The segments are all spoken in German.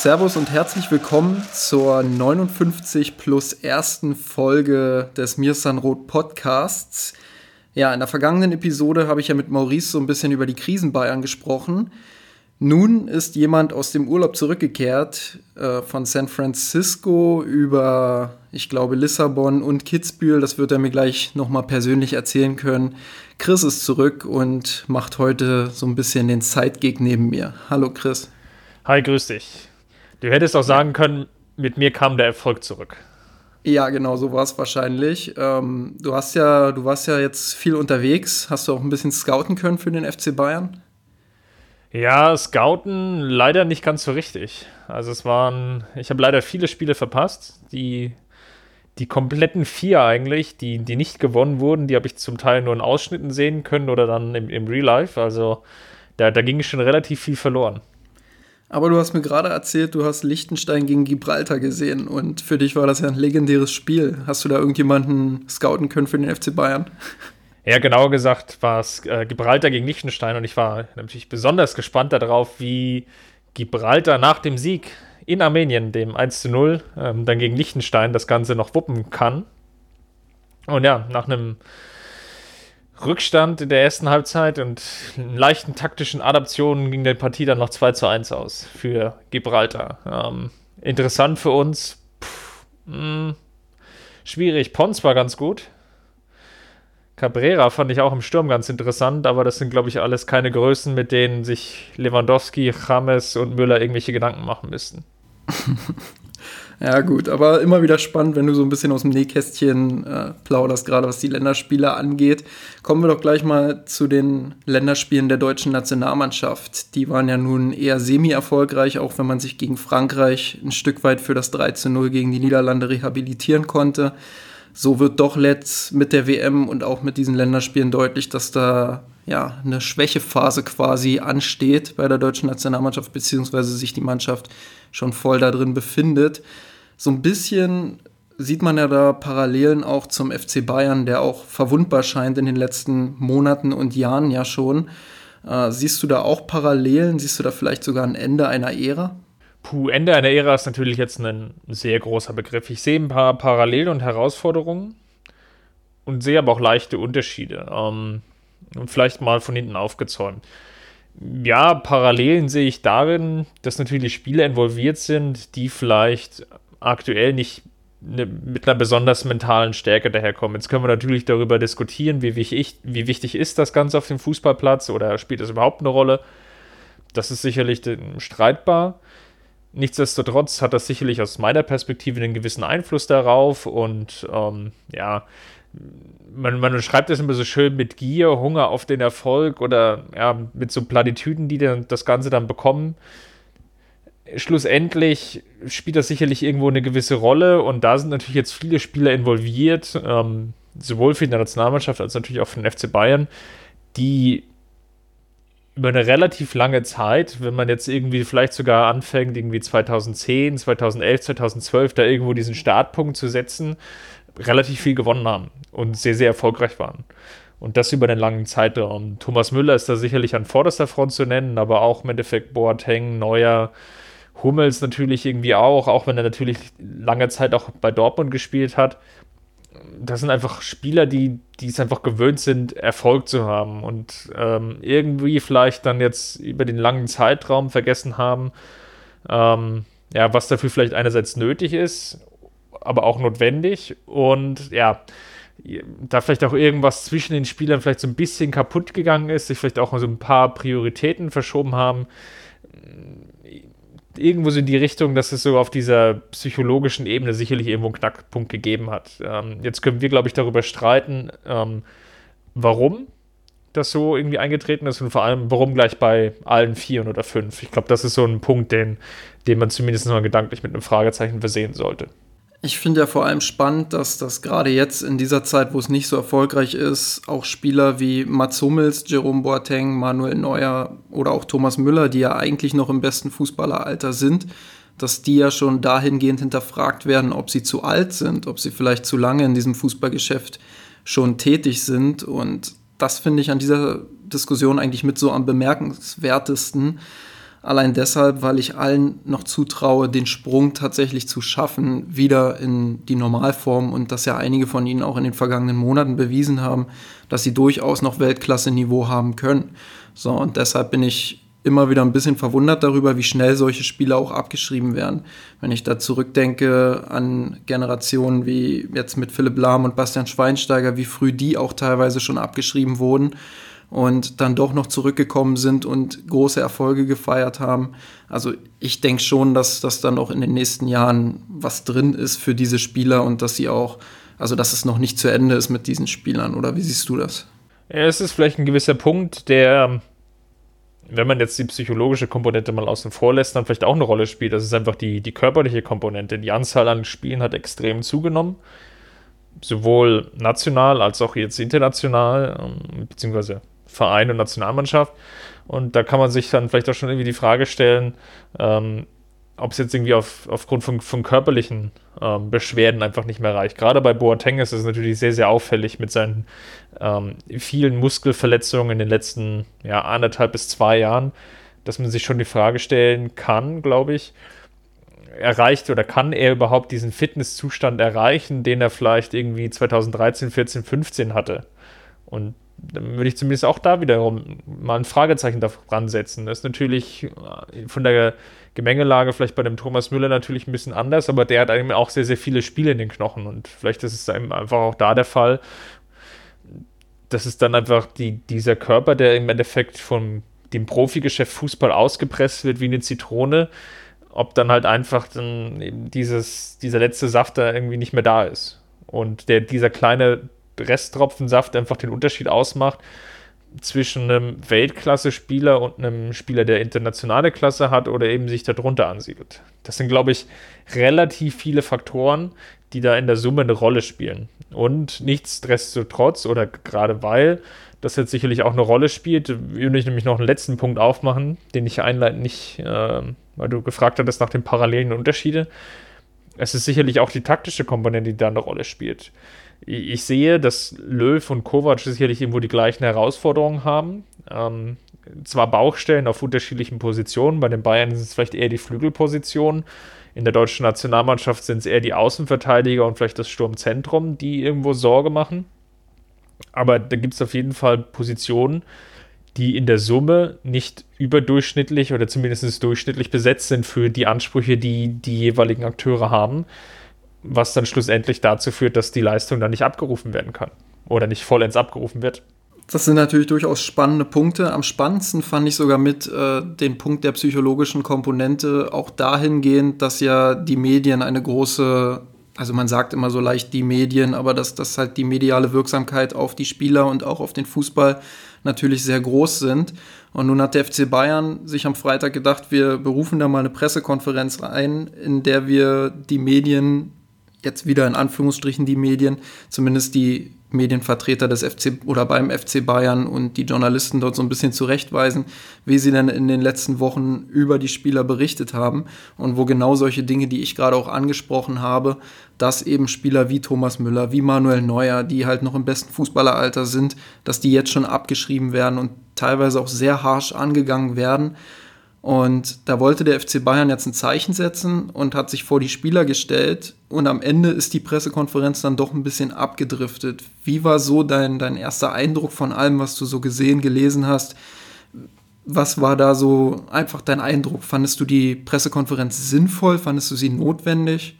Servus und herzlich willkommen zur 59 plus ersten Folge des Mirsan Roth Podcasts. Ja, in der vergangenen Episode habe ich ja mit Maurice so ein bisschen über die Krisen Bayern gesprochen. Nun ist jemand aus dem Urlaub zurückgekehrt, äh, von San Francisco über, ich glaube, Lissabon und Kitzbühel. Das wird er mir gleich nochmal persönlich erzählen können. Chris ist zurück und macht heute so ein bisschen den Sidekick neben mir. Hallo Chris. Hi, grüß dich. Du hättest auch sagen können, mit mir kam der Erfolg zurück. Ja, genau, so war es wahrscheinlich. Ähm, du hast ja, du warst ja jetzt viel unterwegs. Hast du auch ein bisschen scouten können für den FC Bayern? Ja, scouten leider nicht ganz so richtig. Also es waren, ich habe leider viele Spiele verpasst. Die, die kompletten vier eigentlich, die, die nicht gewonnen wurden, die habe ich zum Teil nur in Ausschnitten sehen können oder dann im, im Real Life. Also da, da ging schon relativ viel verloren. Aber du hast mir gerade erzählt, du hast Liechtenstein gegen Gibraltar gesehen und für dich war das ja ein legendäres Spiel. Hast du da irgendjemanden scouten können für den FC Bayern? Ja, genauer gesagt war es äh, Gibraltar gegen Liechtenstein und ich war natürlich besonders gespannt darauf, wie Gibraltar nach dem Sieg in Armenien, dem 1 zu 0, ähm, dann gegen Liechtenstein das Ganze noch wuppen kann. Und ja, nach einem Rückstand in der ersten Halbzeit und leichten taktischen Adaptionen ging die Partie dann noch 2 zu 1 aus für Gibraltar. Ähm, interessant für uns. Pff, mh, hm, schwierig. Pons war ganz gut. Cabrera fand ich auch im Sturm ganz interessant, aber das sind, glaube ich, alles keine Größen, mit denen sich Lewandowski, James und Müller irgendwelche Gedanken machen müssten. Ja, gut, aber immer wieder spannend, wenn du so ein bisschen aus dem Nähkästchen äh, plauderst, gerade was die Länderspiele angeht. Kommen wir doch gleich mal zu den Länderspielen der deutschen Nationalmannschaft. Die waren ja nun eher semi-erfolgreich, auch wenn man sich gegen Frankreich ein Stück weit für das 3 zu 0 gegen die Niederlande rehabilitieren konnte. So wird doch letzt mit der WM und auch mit diesen Länderspielen deutlich, dass da ja eine Schwächephase quasi ansteht bei der deutschen Nationalmannschaft, beziehungsweise sich die Mannschaft schon voll da drin befindet so ein bisschen sieht man ja da Parallelen auch zum FC Bayern, der auch verwundbar scheint in den letzten Monaten und Jahren ja schon. Äh, siehst du da auch Parallelen? Siehst du da vielleicht sogar ein Ende einer Ära? Puh, Ende einer Ära ist natürlich jetzt ein sehr großer Begriff. Ich sehe ein paar Parallelen und Herausforderungen und sehe aber auch leichte Unterschiede. Ähm, und vielleicht mal von hinten aufgezäumt. Ja, Parallelen sehe ich darin, dass natürlich Spieler involviert sind, die vielleicht aktuell nicht ne, mit einer besonders mentalen Stärke daherkommen. Jetzt können wir natürlich darüber diskutieren, wie wichtig, wie wichtig ist das Ganze auf dem Fußballplatz oder spielt das überhaupt eine Rolle. Das ist sicherlich streitbar. Nichtsdestotrotz hat das sicherlich aus meiner Perspektive einen gewissen Einfluss darauf und ähm, ja, man, man schreibt das immer so schön mit Gier, Hunger auf den Erfolg oder ja, mit so Platitüden, die dann das Ganze dann bekommen. Schlussendlich spielt das sicherlich irgendwo eine gewisse Rolle und da sind natürlich jetzt viele Spieler involviert, ähm, sowohl für die Nationalmannschaft als natürlich auch für den FC Bayern, die über eine relativ lange Zeit, wenn man jetzt irgendwie vielleicht sogar anfängt, irgendwie 2010, 2011, 2012 da irgendwo diesen Startpunkt zu setzen, relativ viel gewonnen haben und sehr, sehr erfolgreich waren. Und das über einen langen Zeitraum. Thomas Müller ist da sicherlich an vorderster Front zu nennen, aber auch im Endeffekt Boateng, Neuer, Hummels natürlich irgendwie auch, auch wenn er natürlich lange Zeit auch bei Dortmund gespielt hat. Das sind einfach Spieler, die, die es einfach gewöhnt sind, Erfolg zu haben und ähm, irgendwie vielleicht dann jetzt über den langen Zeitraum vergessen haben, ähm, ja, was dafür vielleicht einerseits nötig ist, aber auch notwendig und ja, da vielleicht auch irgendwas zwischen den Spielern vielleicht so ein bisschen kaputt gegangen ist, sich vielleicht auch so ein paar Prioritäten verschoben haben irgendwo so in die Richtung, dass es so auf dieser psychologischen Ebene sicherlich irgendwo einen Knackpunkt gegeben hat. Ähm, jetzt können wir, glaube ich, darüber streiten, ähm, warum das so irgendwie eingetreten ist und vor allem, warum gleich bei allen vier oder fünf. Ich glaube, das ist so ein Punkt, den, den man zumindest mal gedanklich mit einem Fragezeichen versehen sollte. Ich finde ja vor allem spannend, dass das gerade jetzt in dieser Zeit, wo es nicht so erfolgreich ist, auch Spieler wie Mats Hummels, Jerome Boateng, Manuel Neuer oder auch Thomas Müller, die ja eigentlich noch im besten Fußballeralter sind, dass die ja schon dahingehend hinterfragt werden, ob sie zu alt sind, ob sie vielleicht zu lange in diesem Fußballgeschäft schon tätig sind. Und das finde ich an dieser Diskussion eigentlich mit so am bemerkenswertesten, Allein deshalb, weil ich allen noch zutraue, den Sprung tatsächlich zu schaffen, wieder in die Normalform und dass ja einige von ihnen auch in den vergangenen Monaten bewiesen haben, dass sie durchaus noch Weltklasse-Niveau haben können. So, und deshalb bin ich immer wieder ein bisschen verwundert darüber, wie schnell solche Spiele auch abgeschrieben werden. Wenn ich da zurückdenke an Generationen wie jetzt mit Philipp Lahm und Bastian Schweinsteiger, wie früh die auch teilweise schon abgeschrieben wurden und dann doch noch zurückgekommen sind und große Erfolge gefeiert haben. Also ich denke schon, dass das dann auch in den nächsten Jahren was drin ist für diese Spieler und dass sie auch, also dass es noch nicht zu Ende ist mit diesen Spielern. Oder wie siehst du das? Es ist vielleicht ein gewisser Punkt, der, wenn man jetzt die psychologische Komponente mal außen vor lässt, dann vielleicht auch eine Rolle spielt. Das ist einfach die, die körperliche Komponente. Die Anzahl an Spielen hat extrem zugenommen sowohl national als auch jetzt international, ähm, beziehungsweise Verein und Nationalmannschaft. Und da kann man sich dann vielleicht auch schon irgendwie die Frage stellen, ähm, ob es jetzt irgendwie auf, aufgrund von, von körperlichen ähm, Beschwerden einfach nicht mehr reicht. Gerade bei Boateng ist es natürlich sehr, sehr auffällig mit seinen ähm, vielen Muskelverletzungen in den letzten ja, anderthalb bis zwei Jahren, dass man sich schon die Frage stellen kann, glaube ich, erreicht oder kann er überhaupt diesen Fitnesszustand erreichen, den er vielleicht irgendwie 2013, 14, 15 hatte? Und dann würde ich zumindest auch da wiederum mal ein Fragezeichen dran setzen. Das ist natürlich äh, von der Gemengelage vielleicht bei dem Thomas Müller natürlich ein bisschen anders, aber der hat eben auch sehr, sehr viele Spiele in den Knochen und vielleicht ist es einfach auch da der Fall. Das ist dann einfach die, dieser Körper, der im Endeffekt vom dem Profigeschäft Fußball ausgepresst wird wie eine Zitrone, ob dann halt einfach dann eben dieses, dieser letzte Saft da irgendwie nicht mehr da ist. Und der, dieser kleine Resttropfen Saft einfach den Unterschied ausmacht zwischen einem Weltklasse-Spieler und einem Spieler, der internationale Klasse hat oder eben sich darunter ansiedelt. Das sind, glaube ich, relativ viele Faktoren, die da in der Summe eine Rolle spielen. Und nichtsdestotrotz oder gerade weil das jetzt sicherlich auch eine Rolle spielt, würde ich nämlich noch einen letzten Punkt aufmachen, den ich einleiten nicht, äh, weil du gefragt hattest nach den parallelen Unterschieden. Es ist sicherlich auch die taktische Komponente, die da eine Rolle spielt ich sehe, dass Löw und Kovac sicherlich irgendwo die gleichen Herausforderungen haben. Ähm, zwar Bauchstellen auf unterschiedlichen Positionen, bei den Bayern sind es vielleicht eher die Flügelpositionen. In der deutschen Nationalmannschaft sind es eher die Außenverteidiger und vielleicht das Sturmzentrum, die irgendwo Sorge machen. Aber da gibt es auf jeden Fall Positionen, die in der Summe nicht überdurchschnittlich oder zumindest durchschnittlich besetzt sind für die Ansprüche, die die jeweiligen Akteure haben was dann schlussendlich dazu führt, dass die Leistung dann nicht abgerufen werden kann oder nicht vollends abgerufen wird. Das sind natürlich durchaus spannende Punkte. Am spannendsten fand ich sogar mit äh, den Punkt der psychologischen Komponente auch dahingehend, dass ja die Medien eine große, also man sagt immer so leicht die Medien, aber dass das halt die mediale Wirksamkeit auf die Spieler und auch auf den Fußball natürlich sehr groß sind. Und nun hat der FC Bayern sich am Freitag gedacht, wir berufen da mal eine Pressekonferenz ein, in der wir die Medien jetzt wieder in Anführungsstrichen die Medien, zumindest die Medienvertreter des FC oder beim FC Bayern und die Journalisten dort so ein bisschen zurechtweisen, wie sie denn in den letzten Wochen über die Spieler berichtet haben und wo genau solche Dinge, die ich gerade auch angesprochen habe, dass eben Spieler wie Thomas Müller, wie Manuel Neuer, die halt noch im besten Fußballeralter sind, dass die jetzt schon abgeschrieben werden und teilweise auch sehr harsh angegangen werden und da wollte der FC Bayern jetzt ein Zeichen setzen und hat sich vor die Spieler gestellt. Und am Ende ist die Pressekonferenz dann doch ein bisschen abgedriftet. Wie war so dein, dein erster Eindruck von allem, was du so gesehen, gelesen hast? Was war da so einfach dein Eindruck? Fandest du die Pressekonferenz sinnvoll? Fandest du sie notwendig?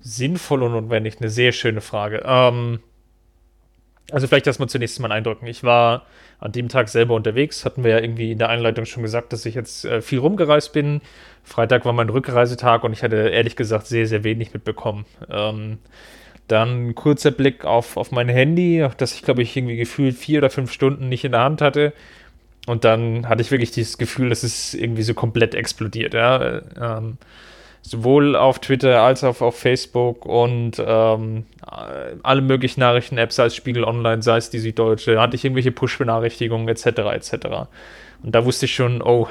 Sinnvoll und notwendig, eine sehr schöne Frage. Ähm, also vielleicht erstmal zunächst mal Eindrücken. Ich war an dem Tag selber unterwegs, hatten wir ja irgendwie in der Einleitung schon gesagt, dass ich jetzt äh, viel rumgereist bin. Freitag war mein Rückreisetag und ich hatte ehrlich gesagt sehr, sehr wenig mitbekommen. Ähm, dann ein kurzer Blick auf, auf mein Handy, das ich glaube ich irgendwie gefühlt vier oder fünf Stunden nicht in der Hand hatte. Und dann hatte ich wirklich dieses Gefühl, dass es irgendwie so komplett explodiert. Ja? Ähm, sowohl auf Twitter als auch auf Facebook und ähm, alle möglichen Nachrichten-Apps, sei es Spiegel Online, sei es die Süddeutsche, hatte ich irgendwelche Push-Benachrichtigungen etc. etc. Und da wusste ich schon, oh,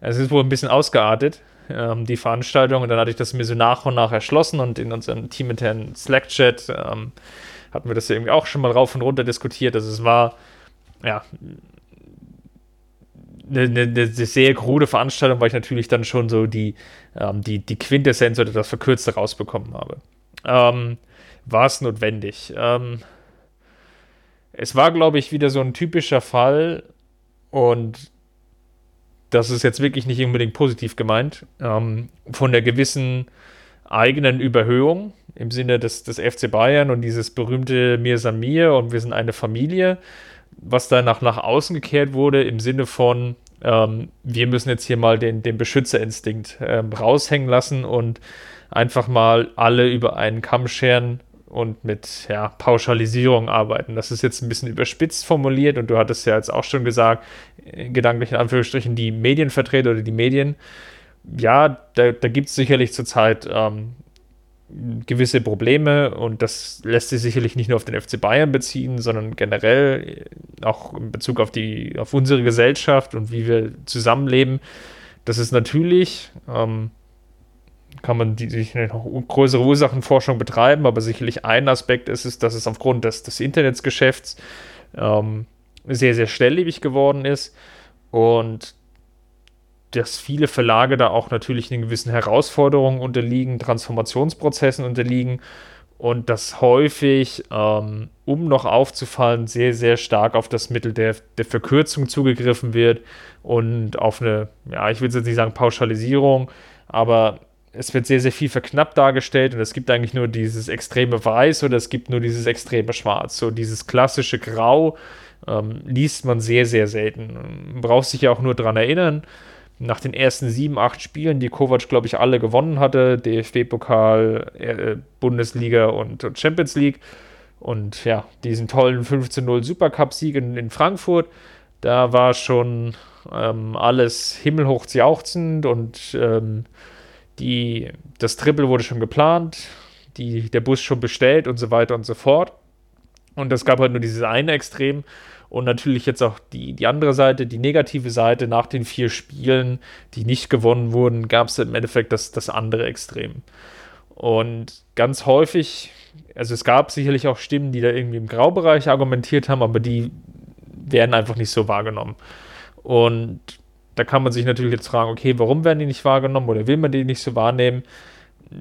es ist wohl ein bisschen ausgeartet, ähm, die Veranstaltung. Und dann hatte ich das mir so nach und nach erschlossen und in unserem teaminternen Slack-Chat ähm, hatten wir das ja irgendwie auch schon mal rauf und runter diskutiert. Also es war, ja, eine, eine, eine, sehr krude Veranstaltung, weil ich natürlich dann schon so die, ähm, die, die Quintessenz oder das Verkürzte rausbekommen habe. Ähm, war es notwendig? Ähm, es war, glaube ich, wieder so ein typischer Fall und das ist jetzt wirklich nicht unbedingt positiv gemeint, ähm, von der gewissen eigenen Überhöhung im Sinne des, des FC Bayern und dieses berühmte Mir san mir und wir sind eine Familie was dann nach, außen gekehrt wurde, im Sinne von, ähm, wir müssen jetzt hier mal den, den Beschützerinstinkt ähm, raushängen lassen und einfach mal alle über einen Kamm scheren und mit ja, Pauschalisierung arbeiten. Das ist jetzt ein bisschen überspitzt formuliert und du hattest ja jetzt auch schon gesagt, in gedanklichen Anführungsstrichen, die Medienvertreter oder die Medien. Ja, da, da gibt es sicherlich zurzeit ähm, gewisse Probleme und das lässt sich sicherlich nicht nur auf den FC Bayern beziehen, sondern generell auch in Bezug auf die, auf unsere Gesellschaft und wie wir zusammenleben. Das ist natürlich, ähm, kann man die, sich noch größere Ursachenforschung betreiben, aber sicherlich ein Aspekt ist es, dass es aufgrund des, des Internetsgeschäfts ähm, sehr, sehr schnelllebig geworden ist und dass viele Verlage da auch natürlich in gewissen Herausforderungen unterliegen, Transformationsprozessen unterliegen und dass häufig, ähm, um noch aufzufallen, sehr, sehr stark auf das Mittel der, der Verkürzung zugegriffen wird und auf eine, ja, ich will jetzt nicht sagen Pauschalisierung, aber es wird sehr, sehr viel verknappt dargestellt und es gibt eigentlich nur dieses extreme Weiß oder es gibt nur dieses extreme Schwarz. So dieses klassische Grau ähm, liest man sehr, sehr selten. Man braucht sich ja auch nur daran erinnern, nach den ersten sieben, acht Spielen, die Kovac, glaube ich, alle gewonnen hatte, DFB-Pokal, äh, Bundesliga und, und, Champions League und ja, diesen tollen 15-0 Supercup-Sieg in, in, Frankfurt, da war schon ähm, alles himmelhoch jauchzend und ähm, die, das Triple wurde schon geplant, die, der Bus schon bestellt und so weiter und so fort. Und es gab halt nur dieses eine Extrem, und natürlich jetzt auch die, die andere Seite, die negative Seite, nach den vier Spielen, die nicht gewonnen wurden, gab es im Endeffekt das, das andere Extrem. Und ganz häufig, also es gab sicherlich auch Stimmen, die da irgendwie im Graubereich argumentiert haben, aber die werden einfach nicht so wahrgenommen. Und da kann man sich natürlich jetzt fragen, okay, warum werden die nicht wahrgenommen oder will man die nicht so wahrnehmen?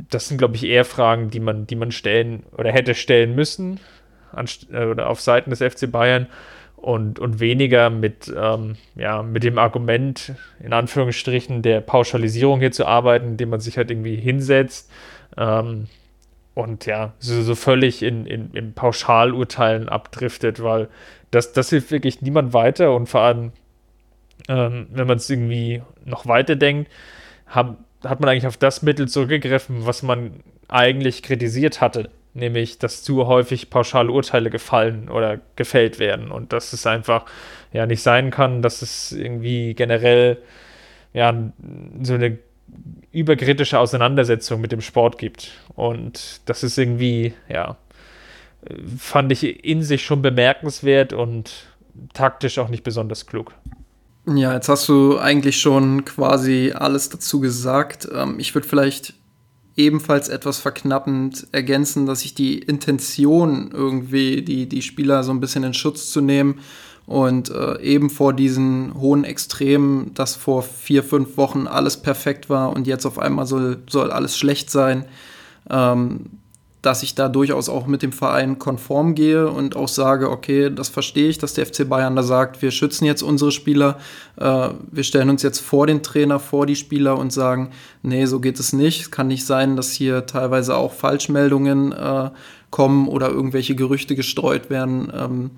Das sind, glaube ich, eher Fragen, die man, die man stellen oder hätte stellen müssen oder auf Seiten des FC Bayern und, und weniger mit, ähm, ja, mit dem Argument, in Anführungsstrichen, der Pauschalisierung hier zu arbeiten, indem man sich halt irgendwie hinsetzt ähm, und ja, so, so völlig in, in, in Pauschalurteilen abdriftet, weil das, das hilft wirklich niemand weiter und vor allem, ähm, wenn man es irgendwie noch weiter denkt, hat man eigentlich auf das Mittel zurückgegriffen, was man eigentlich kritisiert hatte nämlich dass zu häufig pauschale Urteile gefallen oder gefällt werden und dass es einfach ja nicht sein kann, dass es irgendwie generell ja so eine überkritische Auseinandersetzung mit dem Sport gibt und das ist irgendwie ja fand ich in sich schon bemerkenswert und taktisch auch nicht besonders klug. Ja, jetzt hast du eigentlich schon quasi alles dazu gesagt. Ähm, ich würde vielleicht ebenfalls etwas verknappend ergänzen, dass ich die Intention irgendwie, die, die Spieler so ein bisschen in Schutz zu nehmen und äh, eben vor diesen hohen Extremen, dass vor vier, fünf Wochen alles perfekt war und jetzt auf einmal soll, soll alles schlecht sein, ähm, dass ich da durchaus auch mit dem Verein konform gehe und auch sage, okay, das verstehe ich, dass der FC Bayern da sagt, wir schützen jetzt unsere Spieler, äh, wir stellen uns jetzt vor den Trainer, vor die Spieler und sagen, nee, so geht es nicht. Es kann nicht sein, dass hier teilweise auch Falschmeldungen äh, kommen oder irgendwelche Gerüchte gestreut werden. Ähm,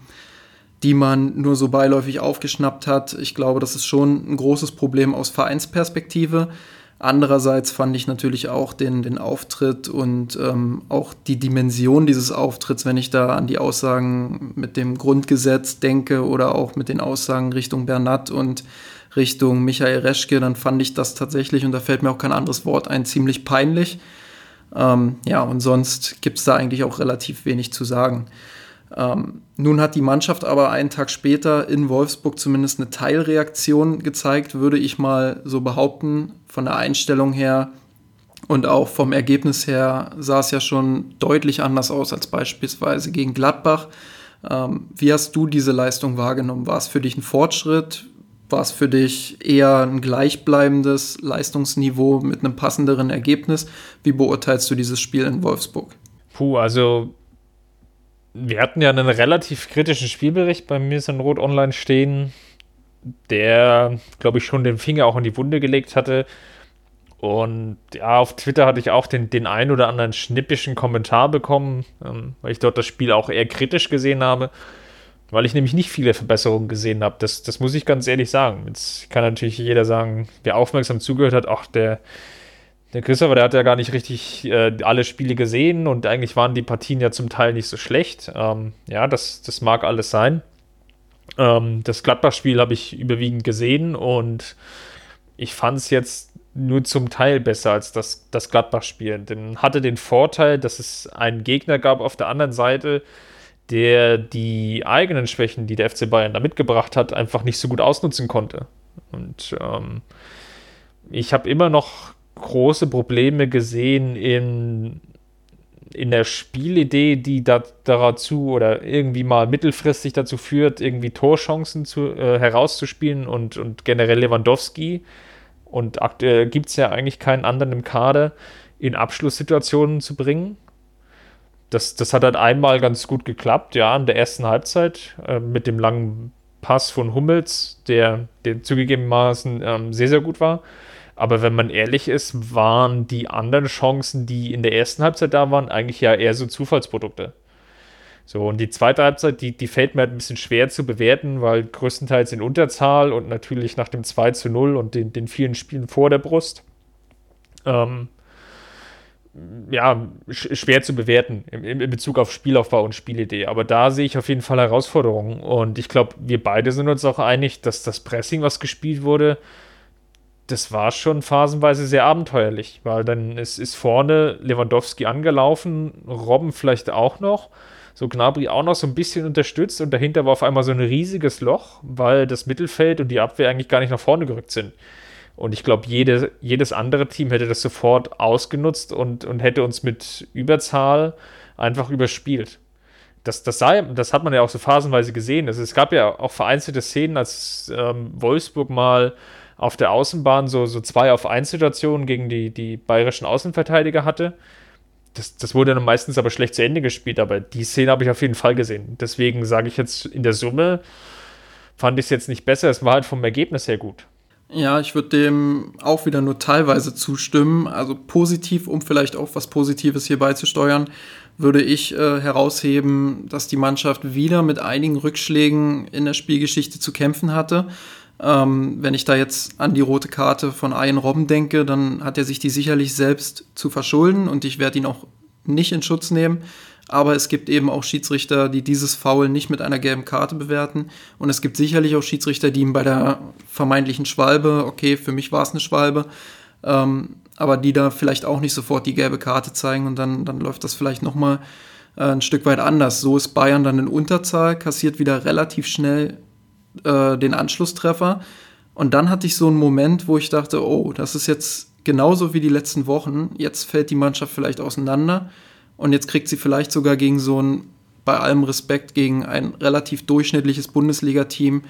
die man nur so beiläufig aufgeschnappt hat. Ich glaube, das ist schon ein großes Problem aus Vereinsperspektive. Andererseits fand ich natürlich auch den, den Auftritt und ähm, auch die Dimension dieses Auftritts, wenn ich da an die Aussagen mit dem Grundgesetz denke oder auch mit den Aussagen Richtung Bernat und Richtung Michael Reschke, dann fand ich das tatsächlich, und da fällt mir auch kein anderes Wort ein, ziemlich peinlich. Ähm, ja, und sonst gibt es da eigentlich auch relativ wenig zu sagen. Ähm, nun hat die Mannschaft aber einen Tag später in Wolfsburg zumindest eine Teilreaktion gezeigt, würde ich mal so behaupten. Von der Einstellung her und auch vom Ergebnis her sah es ja schon deutlich anders aus als beispielsweise gegen Gladbach. Ähm, wie hast du diese Leistung wahrgenommen? War es für dich ein Fortschritt? War es für dich eher ein gleichbleibendes Leistungsniveau mit einem passenderen Ergebnis? Wie beurteilst du dieses Spiel in Wolfsburg? Puh, also wir hatten ja einen relativ kritischen Spielbericht bei mir in Rot Online stehen, der, glaube ich, schon den Finger auch in die Wunde gelegt hatte. Und ja, auf Twitter hatte ich auch den, den ein oder anderen schnippischen Kommentar bekommen, ähm, weil ich dort das Spiel auch eher kritisch gesehen habe weil ich nämlich nicht viele Verbesserungen gesehen habe. Das, das muss ich ganz ehrlich sagen. Jetzt kann natürlich jeder sagen, wer aufmerksam zugehört hat, ach, der, der Christopher, der hat ja gar nicht richtig äh, alle Spiele gesehen und eigentlich waren die Partien ja zum Teil nicht so schlecht. Ähm, ja, das, das mag alles sein. Ähm, das Gladbach-Spiel habe ich überwiegend gesehen und ich fand es jetzt nur zum Teil besser als das, das Gladbach-Spiel. Denn hatte den Vorteil, dass es einen Gegner gab auf der anderen Seite, der die eigenen Schwächen, die der FC Bayern da mitgebracht hat, einfach nicht so gut ausnutzen konnte. Und ähm, ich habe immer noch große Probleme gesehen in, in der Spielidee, die da, dazu oder irgendwie mal mittelfristig dazu führt, irgendwie Torchancen zu, äh, herauszuspielen und, und generell Lewandowski. Und aktuell gibt es ja eigentlich keinen anderen im Kader, in Abschlusssituationen zu bringen das, das hat halt einmal ganz gut geklappt, ja, in der ersten Halbzeit äh, mit dem langen Pass von Hummels, der, der zugegebenermaßen ähm, sehr, sehr gut war. Aber wenn man ehrlich ist, waren die anderen Chancen, die in der ersten Halbzeit da waren, eigentlich ja eher so Zufallsprodukte. So, und die zweite Halbzeit, die, die fällt mir halt ein bisschen schwer zu bewerten, weil größtenteils in Unterzahl und natürlich nach dem 2 zu 0 und den, den vielen Spielen vor der Brust. Ähm, ja, schwer zu bewerten in, in, Bezug auf Spielaufbau und Spielidee. Aber da sehe ich auf jeden Fall Herausforderungen. Und ich glaube, wir beide sind uns auch einig, dass das Pressing, was gespielt wurde, das war schon phasenweise sehr abenteuerlich, weil dann ist, ist vorne Lewandowski angelaufen, Robben vielleicht auch noch, so Gnabry auch noch so ein bisschen unterstützt und dahinter war auf einmal so ein riesiges Loch, weil das Mittelfeld und die Abwehr eigentlich gar nicht nach vorne gerückt sind. Und ich glaube, jede, jedes andere Team hätte das sofort ausgenutzt und, und hätte uns mit Überzahl einfach überspielt. Das, das, sei, das hat man ja auch so phasenweise gesehen. Also es gab ja auch vereinzelte Szenen, als ähm, Wolfsburg mal auf der Außenbahn so, so zwei auf 1 Situationen gegen die, die bayerischen Außenverteidiger hatte. Das, das wurde dann meistens aber schlecht zu Ende gespielt, aber die Szene habe ich auf jeden Fall gesehen. Deswegen sage ich jetzt in der Summe, fand ich es jetzt nicht besser, es war halt vom Ergebnis her gut. Ja, ich würde dem auch wieder nur teilweise zustimmen. Also positiv, um vielleicht auch was Positives hier beizusteuern, würde ich äh, herausheben, dass die Mannschaft wieder mit einigen Rückschlägen in der Spielgeschichte zu kämpfen hatte. Ähm, wenn ich da jetzt an die rote Karte von Ian Robben denke, dann hat er sich die sicherlich selbst zu verschulden und ich werde ihn auch nicht in Schutz nehmen. Aber es gibt eben auch Schiedsrichter, die dieses Foul nicht mit einer gelben Karte bewerten. Und es gibt sicherlich auch Schiedsrichter, die ihm bei der vermeintlichen Schwalbe, okay, für mich war es eine Schwalbe, ähm, aber die da vielleicht auch nicht sofort die gelbe Karte zeigen und dann, dann läuft das vielleicht nochmal äh, ein Stück weit anders. So ist Bayern dann in Unterzahl, kassiert wieder relativ schnell äh, den Anschlusstreffer. Und dann hatte ich so einen Moment, wo ich dachte, oh, das ist jetzt genauso wie die letzten Wochen. Jetzt fällt die Mannschaft vielleicht auseinander. Und jetzt kriegt sie vielleicht sogar gegen so ein, bei allem Respekt, gegen ein relativ durchschnittliches Bundesliga-Team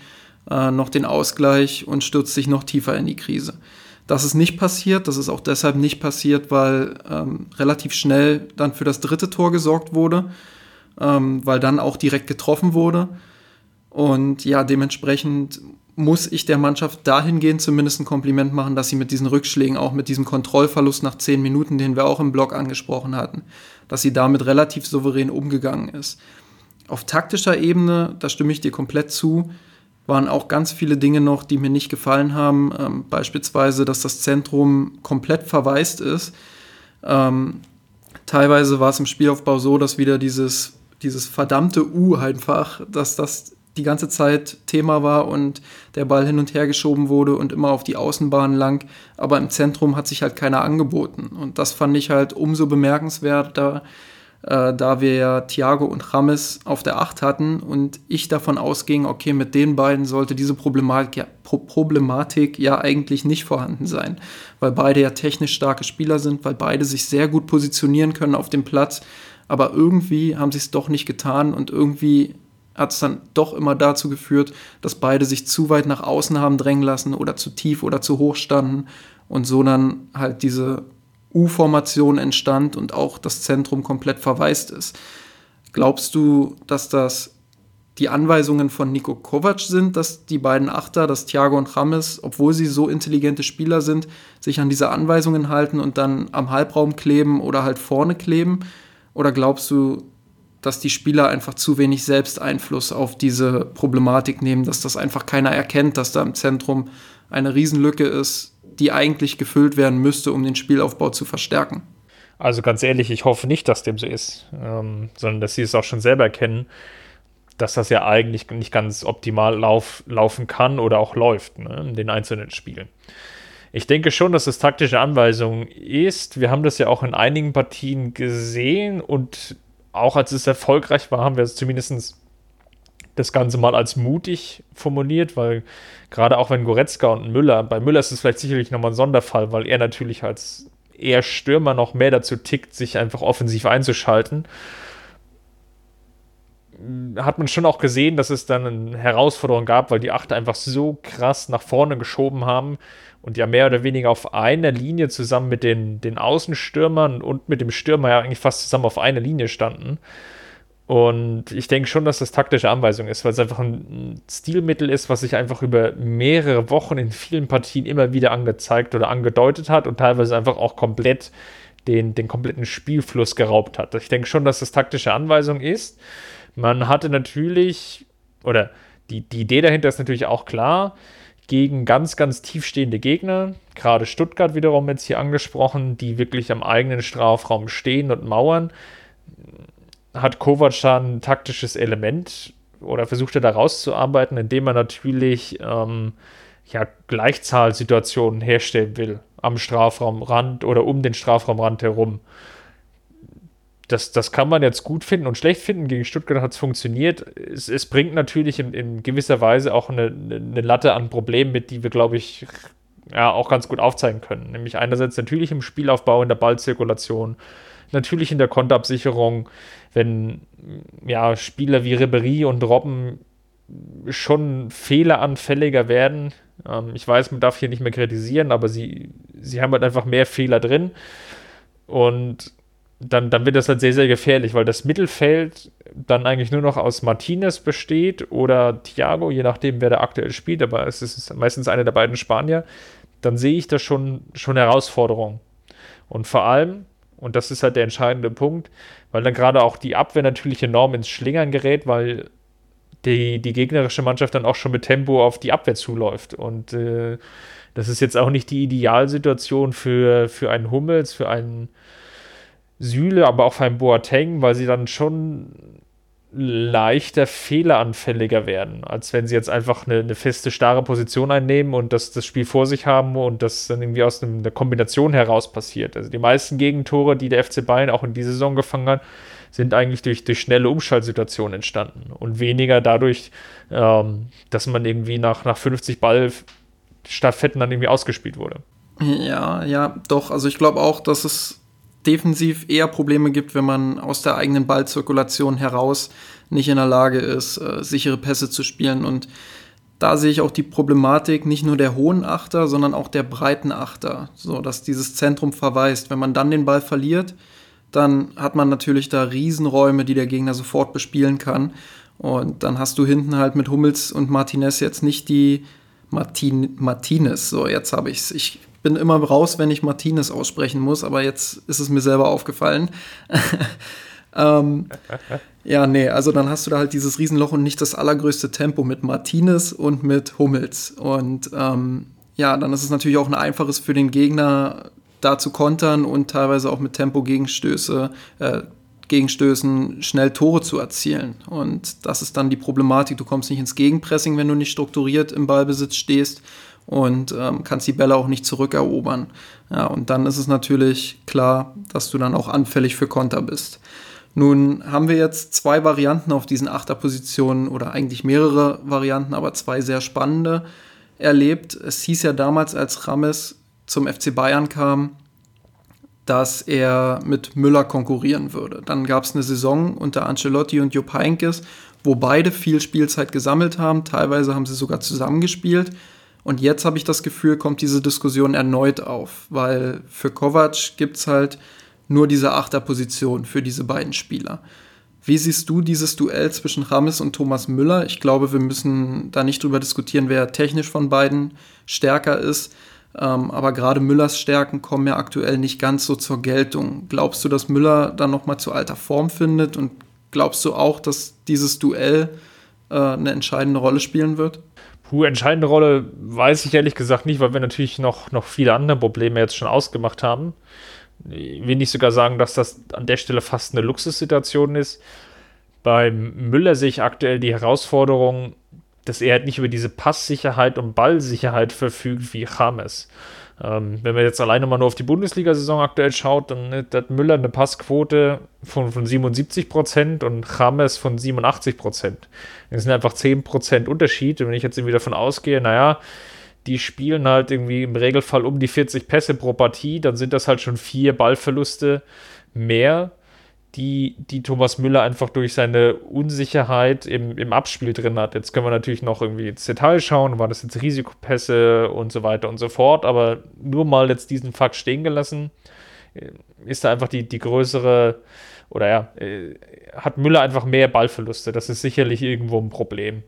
äh, noch den Ausgleich und stürzt sich noch tiefer in die Krise. Das ist nicht passiert, das ist auch deshalb nicht passiert, weil ähm, relativ schnell dann für das dritte Tor gesorgt wurde, ähm, weil dann auch direkt getroffen wurde. Und ja, dementsprechend muss ich der Mannschaft dahingehend zumindest ein Kompliment machen, dass sie mit diesen Rückschlägen, auch mit diesem Kontrollverlust nach zehn Minuten, den wir auch im Blog angesprochen hatten, dass sie damit relativ souverän umgegangen ist. Auf taktischer Ebene, da stimme ich dir komplett zu, waren auch ganz viele Dinge noch, die mir nicht gefallen haben. Ähm, beispielsweise, dass das Zentrum komplett verwaist ist. Ähm, teilweise war es im Spielaufbau so, dass wieder dieses, dieses verdammte U einfach, dass das die ganze Zeit Thema war und der Ball hin und her geschoben wurde und immer auf die Außenbahn lang. Aber im Zentrum hat sich halt keiner angeboten. Und das fand ich halt umso bemerkenswerter, äh, da wir ja Thiago und Rames auf der Acht hatten und ich davon ausging, okay, mit den beiden sollte diese Problematik ja, Pro Problematik ja eigentlich nicht vorhanden sein, weil beide ja technisch starke Spieler sind, weil beide sich sehr gut positionieren können auf dem Platz, aber irgendwie haben sie es doch nicht getan und irgendwie hat es dann doch immer dazu geführt, dass beide sich zu weit nach außen haben drängen lassen oder zu tief oder zu hoch standen und so dann halt diese U-Formation entstand und auch das Zentrum komplett verwaist ist. Glaubst du, dass das die Anweisungen von Nico Kovac sind, dass die beiden Achter, dass Thiago und Rames, obwohl sie so intelligente Spieler sind, sich an diese Anweisungen halten und dann am Halbraum kleben oder halt vorne kleben? Oder glaubst du, dass die Spieler einfach zu wenig Selbsteinfluss auf diese Problematik nehmen, dass das einfach keiner erkennt, dass da im Zentrum eine Riesenlücke ist, die eigentlich gefüllt werden müsste, um den Spielaufbau zu verstärken. Also ganz ehrlich, ich hoffe nicht, dass dem so ist, ähm, sondern dass sie es auch schon selber erkennen, dass das ja eigentlich nicht ganz optimal lauf, laufen kann oder auch läuft ne, in den einzelnen Spielen. Ich denke schon, dass es taktische Anweisung ist. Wir haben das ja auch in einigen Partien gesehen und auch als es erfolgreich war, haben wir es zumindest das Ganze mal als mutig formuliert, weil gerade auch wenn Goretzka und Müller, bei Müller ist es vielleicht sicherlich nochmal ein Sonderfall, weil er natürlich als eher Stürmer noch mehr dazu tickt, sich einfach offensiv einzuschalten. Hat man schon auch gesehen, dass es dann eine Herausforderung gab, weil die Achte einfach so krass nach vorne geschoben haben und ja mehr oder weniger auf einer Linie zusammen mit den, den Außenstürmern und mit dem Stürmer ja eigentlich fast zusammen auf einer Linie standen. Und ich denke schon, dass das taktische Anweisung ist, weil es einfach ein Stilmittel ist, was sich einfach über mehrere Wochen in vielen Partien immer wieder angezeigt oder angedeutet hat und teilweise einfach auch komplett den, den kompletten Spielfluss geraubt hat. Ich denke schon, dass das taktische Anweisung ist. Man hatte natürlich, oder die, die Idee dahinter ist natürlich auch klar, gegen ganz, ganz tiefstehende Gegner, gerade Stuttgart wiederum jetzt hier angesprochen, die wirklich am eigenen Strafraum stehen und mauern hat Kovac ein taktisches Element oder versucht er da rauszuarbeiten, indem er natürlich ähm, ja, Gleichzahlsituationen herstellen will am Strafraumrand oder um den Strafraumrand herum. Das, das kann man jetzt gut finden und schlecht finden. Gegen Stuttgart hat es funktioniert. Es, bringt natürlich in, in gewisser Weise auch eine, eine Latte an Problemen mit, die wir, glaube ich, ja, auch ganz gut aufzeigen können. Nämlich einerseits natürlich im Spielaufbau, in der Ballzirkulation, natürlich in der Konterabsicherung, wenn ja, Spieler wie Ribery und Robben schon fehleranfälliger werden. Ähm, ich weiß, man darf hier nicht mehr kritisieren, aber sie, sie haben halt einfach mehr Fehler drin. Und dann, dann wird das halt sehr, sehr gefährlich, weil das Mittelfeld dann eigentlich nur noch aus Martinez besteht oder Thiago, je nachdem, wer da aktuell spielt, aber es ist meistens einer der beiden Spanier. Dann sehe ich da schon, schon Herausforderungen. Und vor allem, und das ist halt der entscheidende Punkt, weil dann gerade auch die Abwehr natürlich enorm ins Schlingern gerät, weil die, die gegnerische Mannschaft dann auch schon mit Tempo auf die Abwehr zuläuft. Und äh, das ist jetzt auch nicht die Idealsituation für, für einen Hummels, für einen Süle, aber auch für einen Boateng, weil sie dann schon leichter fehleranfälliger werden, als wenn sie jetzt einfach eine, eine, feste, starre Position einnehmen und das, das Spiel vor sich haben und das dann irgendwie aus einer Kombination heraus passiert. Also die meisten Gegentore, die der FC Bayern auch in dieser Saison gefangen hat, sind eigentlich durch, durch schnelle Umschaltsituationen entstanden und weniger dadurch, ähm, dass man irgendwie nach, nach 50 Ball Stafetten dann irgendwie ausgespielt wurde. Ja, ja, doch. Also ich glaube auch, dass es defensiv eher Probleme gibt, wenn man aus der eigenen Ballzirkulation heraus nicht in der Lage ist, äh, sichere Pässe zu spielen. Und da sehe ich auch die Problematik nicht nur der hohen Achter, sondern auch der breiten Achter, so dass dieses Zentrum verweist. Wenn man dann den Ball verliert, dann hat man natürlich da Riesenräume, die der Gegner sofort bespielen kann. Und dann hast du hinten halt mit Hummels und Martinez jetzt nicht die Martin Martinez. So, jetzt habe ich es. Ich bin immer raus, wenn ich Martinez aussprechen muss, aber jetzt ist es mir selber aufgefallen. ähm, ja, nee, also dann hast du da halt dieses Riesenloch und nicht das allergrößte Tempo mit Martinez und mit Hummels. Und ähm, ja, dann ist es natürlich auch ein einfaches für den Gegner, da zu kontern und teilweise auch mit Tempo Gegenstöße, äh, Gegenstößen schnell Tore zu erzielen. Und das ist dann die Problematik. Du kommst nicht ins Gegenpressing, wenn du nicht strukturiert im Ballbesitz stehst und ähm, kannst die Bälle auch nicht zurückerobern. Ja, und dann ist es natürlich klar, dass du dann auch anfällig für Konter bist. Nun haben wir jetzt zwei Varianten auf diesen Achterpositionen oder eigentlich mehrere Varianten, aber zwei sehr spannende erlebt. Es hieß ja damals, als Rames zum FC Bayern kam, dass er mit Müller konkurrieren würde. Dann gab es eine Saison unter Ancelotti und Jupp Heynckes, wo beide viel Spielzeit gesammelt haben. Teilweise haben sie sogar zusammengespielt. Und jetzt habe ich das Gefühl, kommt diese Diskussion erneut auf, weil für Kovac gibt es halt nur diese Achterposition für diese beiden Spieler. Wie siehst du dieses Duell zwischen Rames und Thomas Müller? Ich glaube, wir müssen da nicht drüber diskutieren, wer technisch von beiden stärker ist. Ähm, aber gerade Müllers Stärken kommen ja aktuell nicht ganz so zur Geltung. Glaubst du, dass Müller dann nochmal zu alter Form findet? Und glaubst du auch, dass dieses Duell äh, eine entscheidende Rolle spielen wird? Puh, entscheidende Rolle weiß ich ehrlich gesagt nicht, weil wir natürlich noch, noch viele andere Probleme jetzt schon ausgemacht haben ich will nicht sogar sagen, dass das an der Stelle fast eine Luxussituation ist. Bei Müller sehe ich aktuell die Herausforderung, dass er halt nicht über diese Passsicherheit und Ballsicherheit verfügt wie James. Ähm, wenn man jetzt alleine mal nur auf die Bundesliga-Saison aktuell schaut, dann hat Müller eine Passquote von, von 77 Prozent und James von 87 Prozent. Das sind einfach 10 Prozent Unterschied. Und wenn ich jetzt irgendwie davon ausgehe, naja, die spielen halt irgendwie im Regelfall um die 40 Pässe pro Partie, dann sind das halt schon vier Ballverluste mehr, die, die Thomas Müller einfach durch seine Unsicherheit im, im Abspiel drin hat. Jetzt können wir natürlich noch irgendwie ins Detail schauen, waren das jetzt Risikopässe und so weiter und so fort, aber nur mal jetzt diesen Fakt stehen gelassen, äh, ist da einfach die, die größere, oder ja, äh, hat Müller einfach mehr Ballverluste. Das ist sicherlich irgendwo ein Problem.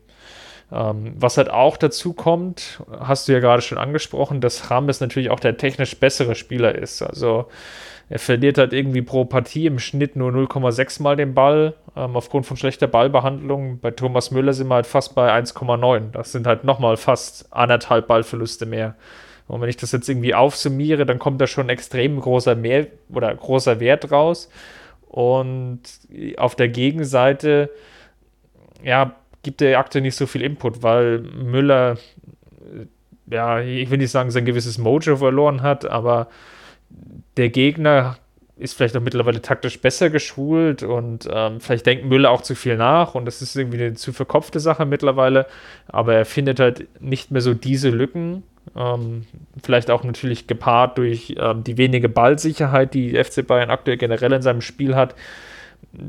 Ähm, was halt auch dazu kommt, hast du ja gerade schon angesprochen, dass Rames natürlich auch der technisch bessere Spieler ist. Also er verliert halt irgendwie pro Partie im Schnitt nur 0,6 mal den Ball ähm, aufgrund von schlechter Ballbehandlung. Bei Thomas Müller sind wir halt fast bei 1,9. Das sind halt nochmal fast anderthalb Ballverluste mehr. Und wenn ich das jetzt irgendwie aufsummiere, dann kommt da schon extrem großer Mehr oder großer Wert raus. Und auf der Gegenseite, ja, gibt der Akte nicht so viel Input, weil Müller, äh, ja, ich will nicht sagen, sein gewisses Mojo verloren hat, aber der Gegner ist vielleicht auch mittlerweile taktisch besser geschult und ähm, vielleicht denkt Müller auch zu viel nach und das ist irgendwie eine zu verkopfte Sache mittlerweile, aber er findet halt nicht mehr so diese Lücken. Ähm, vielleicht auch natürlich gepaart durch ähm, die wenige Ballsicherheit, die FC Bayern aktuell generell in seinem Spiel hat,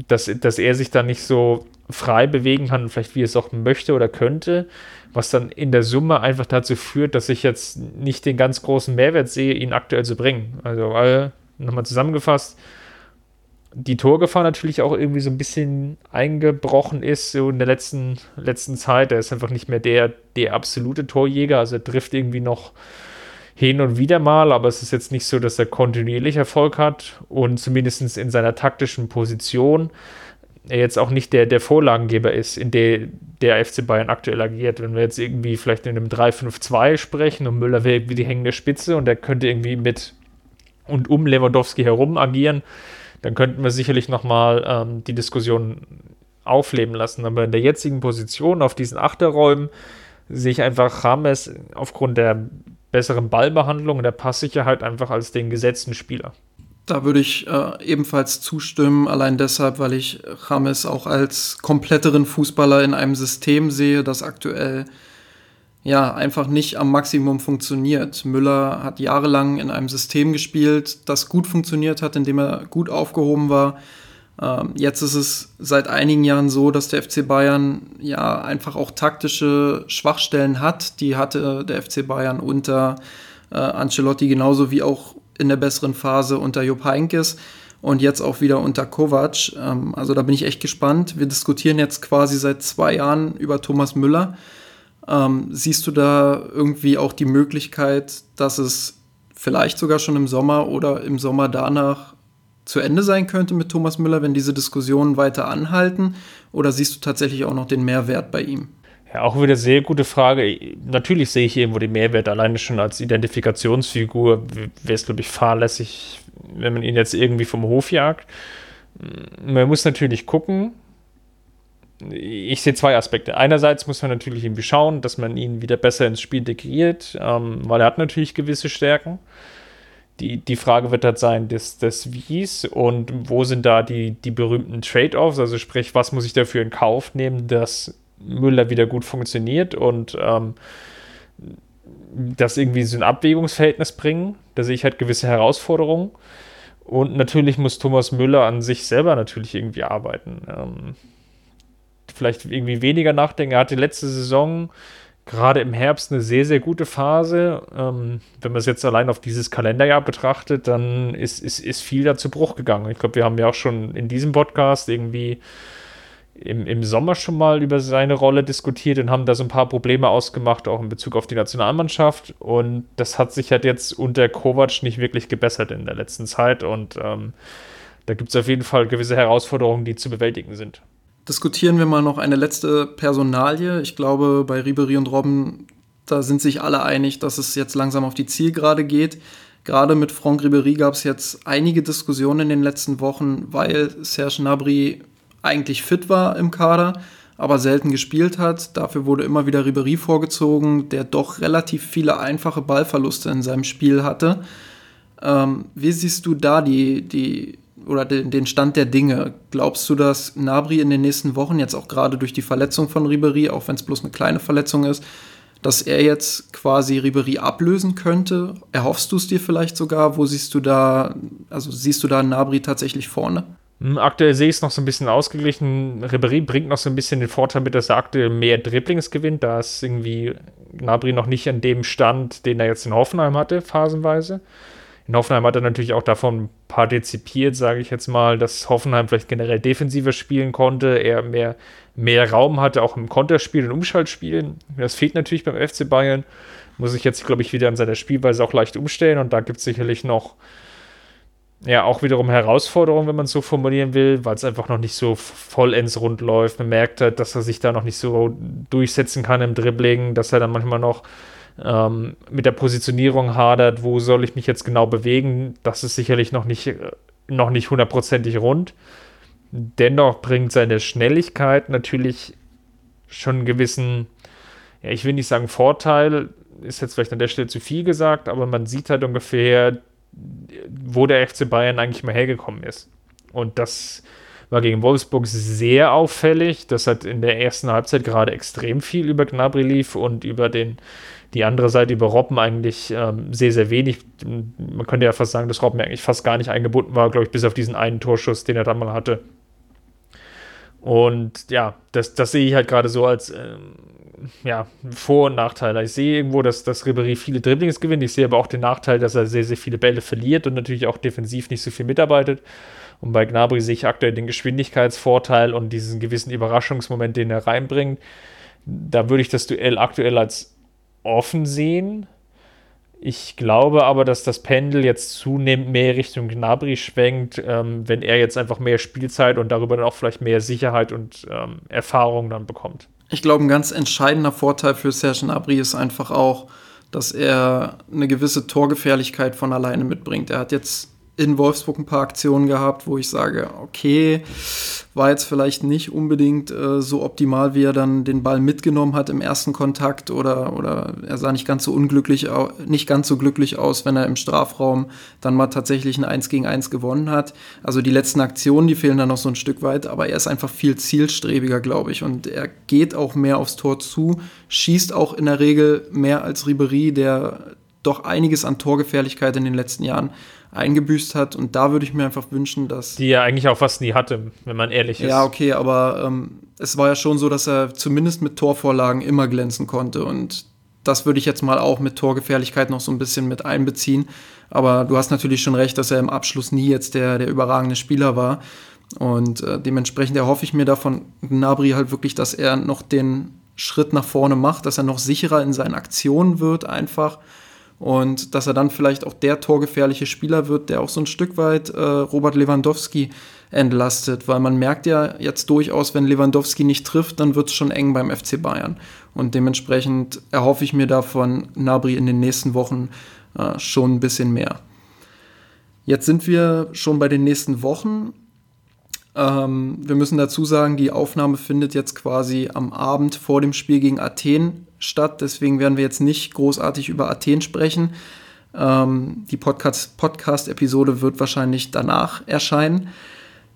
dass, dass er sich da nicht so frei bewegen kann, vielleicht wie es auch möchte oder könnte, was dann in der Summe einfach dazu führt, dass ich jetzt nicht den ganz großen Mehrwert sehe, ihn aktuell zu bringen. Also, weil, nochmal zusammengefasst, die Torgefahr natürlich auch irgendwie so ein bisschen eingebrochen ist, so in der letzten, letzten Zeit. Er ist einfach nicht mehr der, der absolute Torjäger, also er trifft irgendwie noch hin und wieder mal, aber es ist jetzt nicht so, dass er kontinuierlich Erfolg hat und zumindest in seiner taktischen Position er jetzt auch nicht der, der Vorlagengeber ist, in der der FC Bayern aktuell agiert. Wenn wir jetzt irgendwie vielleicht in einem 3-5-2 sprechen und Müller wäre irgendwie die hängende Spitze und er könnte irgendwie mit und um Lewandowski herum agieren, dann könnten wir sicherlich nochmal ähm, die Diskussion aufleben lassen. Aber in der jetzigen Position auf diesen Achterräumen sehe ich einfach Rames aufgrund der besseren Ballbehandlung und der Passsicherheit einfach als den gesetzten Spieler. Da würde ich äh, ebenfalls zustimmen, allein deshalb, weil ich James auch als kompletteren Fußballer in einem System sehe, das aktuell ja einfach nicht am Maximum funktioniert. Müller hat jahrelang in einem System gespielt, das gut funktioniert hat, in dem er gut aufgehoben war. Ähm, jetzt ist es seit einigen Jahren so, dass der FC Bayern ja einfach auch taktische Schwachstellen hat. Die hatte der FC Bayern unter äh, Ancelotti genauso wie auch in der besseren Phase unter Jupp Heynckes und jetzt auch wieder unter Kovac. Ähm, also da bin ich echt gespannt. Wir diskutieren jetzt quasi seit zwei Jahren über Thomas Müller. Ähm, siehst du da irgendwie auch die Möglichkeit, dass es vielleicht sogar schon im Sommer oder im Sommer danach zu Ende sein könnte mit Thomas Müller, wenn diese Diskussionen weiter anhalten? Oder siehst du tatsächlich auch noch den Mehrwert bei ihm? Ja, auch wieder sehr gute Frage. Natürlich sehe ich irgendwo den Mehrwert alleine schon als Identifikationsfigur. Wäre es, glaube ich, fahrlässig, wenn man ihn jetzt irgendwie vom Hof jagt. Man muss natürlich gucken. Ich sehe zwei Aspekte. Einerseits muss man natürlich irgendwie schauen, dass man ihn wieder besser ins Spiel integriert, ähm, weil er hat natürlich gewisse Stärken. Die, die Frage wird halt sein, des, des Wies und wo sind da die, die berühmten Trade-offs, also sprich, was muss ich dafür in Kauf nehmen, dass Müller wieder gut funktioniert und ähm, das irgendwie so ein Abwägungsverhältnis bringen. Da sehe ich halt gewisse Herausforderungen. Und natürlich muss Thomas Müller an sich selber natürlich irgendwie arbeiten. Ähm, vielleicht irgendwie weniger nachdenken. Er hatte letzte Saison gerade im Herbst eine sehr, sehr gute Phase. Ähm, wenn man es jetzt allein auf dieses Kalenderjahr betrachtet, dann ist, ist, ist viel da zu Bruch gegangen. Ich glaube, wir haben ja auch schon in diesem Podcast irgendwie im, im Sommer schon mal über seine Rolle diskutiert und haben da so ein paar Probleme ausgemacht, auch in Bezug auf die Nationalmannschaft. Und das hat sich halt jetzt unter Kovac nicht wirklich gebessert in der letzten Zeit. Und ähm, da gibt es auf jeden Fall gewisse Herausforderungen, die zu bewältigen sind. Diskutieren wir mal noch eine letzte Personalie. Ich glaube, bei Ribery und Robben, da sind sich alle einig, dass es jetzt langsam auf die Zielgerade geht. Gerade mit Franck Ribery gab es jetzt einige Diskussionen in den letzten Wochen, weil Serge Gnabry eigentlich fit war im Kader, aber selten gespielt hat. Dafür wurde immer wieder Ribery vorgezogen, der doch relativ viele einfache Ballverluste in seinem Spiel hatte. Ähm, wie siehst du da die, die oder den, Stand der Dinge? Glaubst du, dass Nabri in den nächsten Wochen, jetzt auch gerade durch die Verletzung von Ribery, auch wenn es bloß eine kleine Verletzung ist, dass er jetzt quasi Ribery ablösen könnte? Erhoffst du es dir vielleicht sogar? Wo siehst du da, also siehst du da Nabri tatsächlich vorne? Hm, aktuell sehe ich es noch so ein bisschen ausgeglichen. Ribéry bringt noch so ein bisschen den Vorteil mit, dass er aktuell mehr Dribblings gewinnt. Da ist irgendwie Gnabry noch nicht an dem Stand, den er jetzt in Hoffenheim hatte, phasenweise. In Hoffenheim hat er natürlich auch davon partizipiert, sage ich jetzt mal, dass Hoffenheim vielleicht generell defensiver spielen konnte, er mehr, mehr Raum hatte, auch im Konterspiel und Umschaltspielen. Das fehlt natürlich beim FC Bayern. Muss ich jetzt, glaube ich, wieder an seiner Spielweise auch leicht umstellen und da gibt es sicherlich noch ja auch wiederum Herausforderung, wenn man es so formulieren will, weil es einfach noch nicht so vollends rund läuft. Man merkt halt, dass er sich da noch nicht so durchsetzen kann im Dribbling, dass er dann manchmal noch ähm, mit der Positionierung hadert, wo soll ich mich jetzt genau bewegen. Das ist sicherlich noch nicht, äh, noch nicht hundertprozentig rund. Dennoch bringt seine Schnelligkeit natürlich schon einen gewissen, ja, ich will nicht sagen Vorteil, ist jetzt vielleicht an der Stelle zu viel gesagt, aber man sieht halt ungefähr wo der FC Bayern eigentlich mal hergekommen ist. Und das war gegen Wolfsburg sehr auffällig. Das hat in der ersten Halbzeit gerade extrem viel über Gnabry lief und über den, die andere Seite über Robben eigentlich ähm, sehr, sehr wenig. Man könnte ja fast sagen, dass Robben eigentlich fast gar nicht eingebunden war, glaube ich, bis auf diesen einen Torschuss, den er dann mal hatte. Und ja, das, das sehe ich halt gerade so als ähm, ja, Vor- und Nachteile. Ich sehe irgendwo, dass, dass Ribéry viele Dribblings gewinnt. Ich sehe aber auch den Nachteil, dass er sehr, sehr viele Bälle verliert und natürlich auch defensiv nicht so viel mitarbeitet. Und bei Gnabry sehe ich aktuell den Geschwindigkeitsvorteil und diesen gewissen Überraschungsmoment, den er reinbringt. Da würde ich das Duell aktuell als offen sehen. Ich glaube aber, dass das Pendel jetzt zunehmend mehr Richtung Gnabry schwenkt, ähm, wenn er jetzt einfach mehr Spielzeit und darüber dann auch vielleicht mehr Sicherheit und ähm, Erfahrung dann bekommt. Ich glaube, ein ganz entscheidender Vorteil für Serge Gnabry ist einfach auch, dass er eine gewisse Torgefährlichkeit von alleine mitbringt. Er hat jetzt in Wolfsburg ein paar Aktionen gehabt, wo ich sage, okay, war jetzt vielleicht nicht unbedingt äh, so optimal, wie er dann den Ball mitgenommen hat im ersten Kontakt oder, oder er sah nicht ganz so unglücklich, nicht ganz so glücklich aus, wenn er im Strafraum dann mal tatsächlich ein 1 gegen 1 gewonnen hat. Also die letzten Aktionen, die fehlen dann noch so ein Stück weit, aber er ist einfach viel zielstrebiger, glaube ich, und er geht auch mehr aufs Tor zu, schießt auch in der Regel mehr als Ribery, der doch einiges an Torgefährlichkeit in den letzten Jahren eingebüßt hat. Und da würde ich mir einfach wünschen, dass. Die er eigentlich auch fast nie hatte, wenn man ehrlich ist. Ja, okay, aber ähm, es war ja schon so, dass er zumindest mit Torvorlagen immer glänzen konnte. Und das würde ich jetzt mal auch mit Torgefährlichkeit noch so ein bisschen mit einbeziehen. Aber du hast natürlich schon recht, dass er im Abschluss nie jetzt der, der überragende Spieler war. Und äh, dementsprechend erhoffe ich mir davon Nabri halt wirklich, dass er noch den Schritt nach vorne macht, dass er noch sicherer in seinen Aktionen wird, einfach und dass er dann vielleicht auch der torgefährliche Spieler wird, der auch so ein Stück weit äh, Robert Lewandowski entlastet, weil man merkt ja jetzt durchaus, wenn Lewandowski nicht trifft, dann wird es schon eng beim FC Bayern. Und dementsprechend erhoffe ich mir davon Nabri in den nächsten Wochen äh, schon ein bisschen mehr. Jetzt sind wir schon bei den nächsten Wochen Ähm, wir müssen dazu sagen, die Aufnahme findet jetzt quasi am Abend vor dem Spiel gegen Athen statt. Deswegen werden wir jetzt nicht großartig über Athen sprechen. Ähm, die Podcast-Episode wird wahrscheinlich danach erscheinen.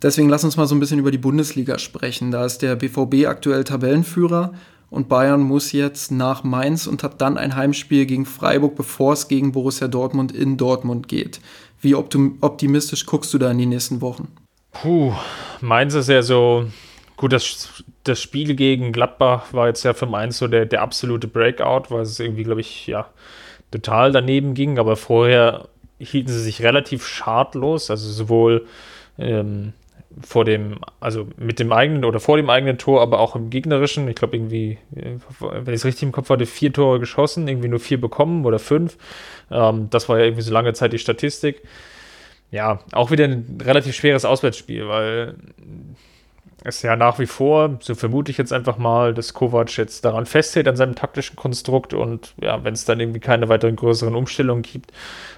Deswegen lass uns mal so ein bisschen über die Bundesliga sprechen. Da ist der BVB aktuell Tabellenführer und Bayern muss jetzt nach Mainz und hat dann ein Heimspiel gegen Freiburg, bevor es gegen Borussia Dortmund in Dortmund geht. Wie optimistisch guckst du da in die nächsten Wochen? Puh, Mainz ist ja so, gut, das, das Spiel gegen Gladbach war jetzt ja für Mainz so der, der absolute Breakout, weil es irgendwie, glaube ich, ja, total daneben ging, aber vorher hielten sie sich relativ schadlos, also sowohl ähm, vor dem, also mit dem eigenen oder vor dem eigenen Tor, aber auch im gegnerischen. Ich glaube, irgendwie, wenn ich es richtig im Kopf hatte, vier Tore geschossen, irgendwie nur vier bekommen oder fünf. Ähm, das war ja irgendwie so lange Zeit die Statistik ja, auch wieder ein relativ schweres Auswärtsspiel, weil es ja nach wie vor, so vermute ich jetzt einfach mal, dass Kovac jetzt daran festhält an seinem taktischen Konstrukt und ja, wenn es dann irgendwie keine weiteren größeren Umstellungen gibt,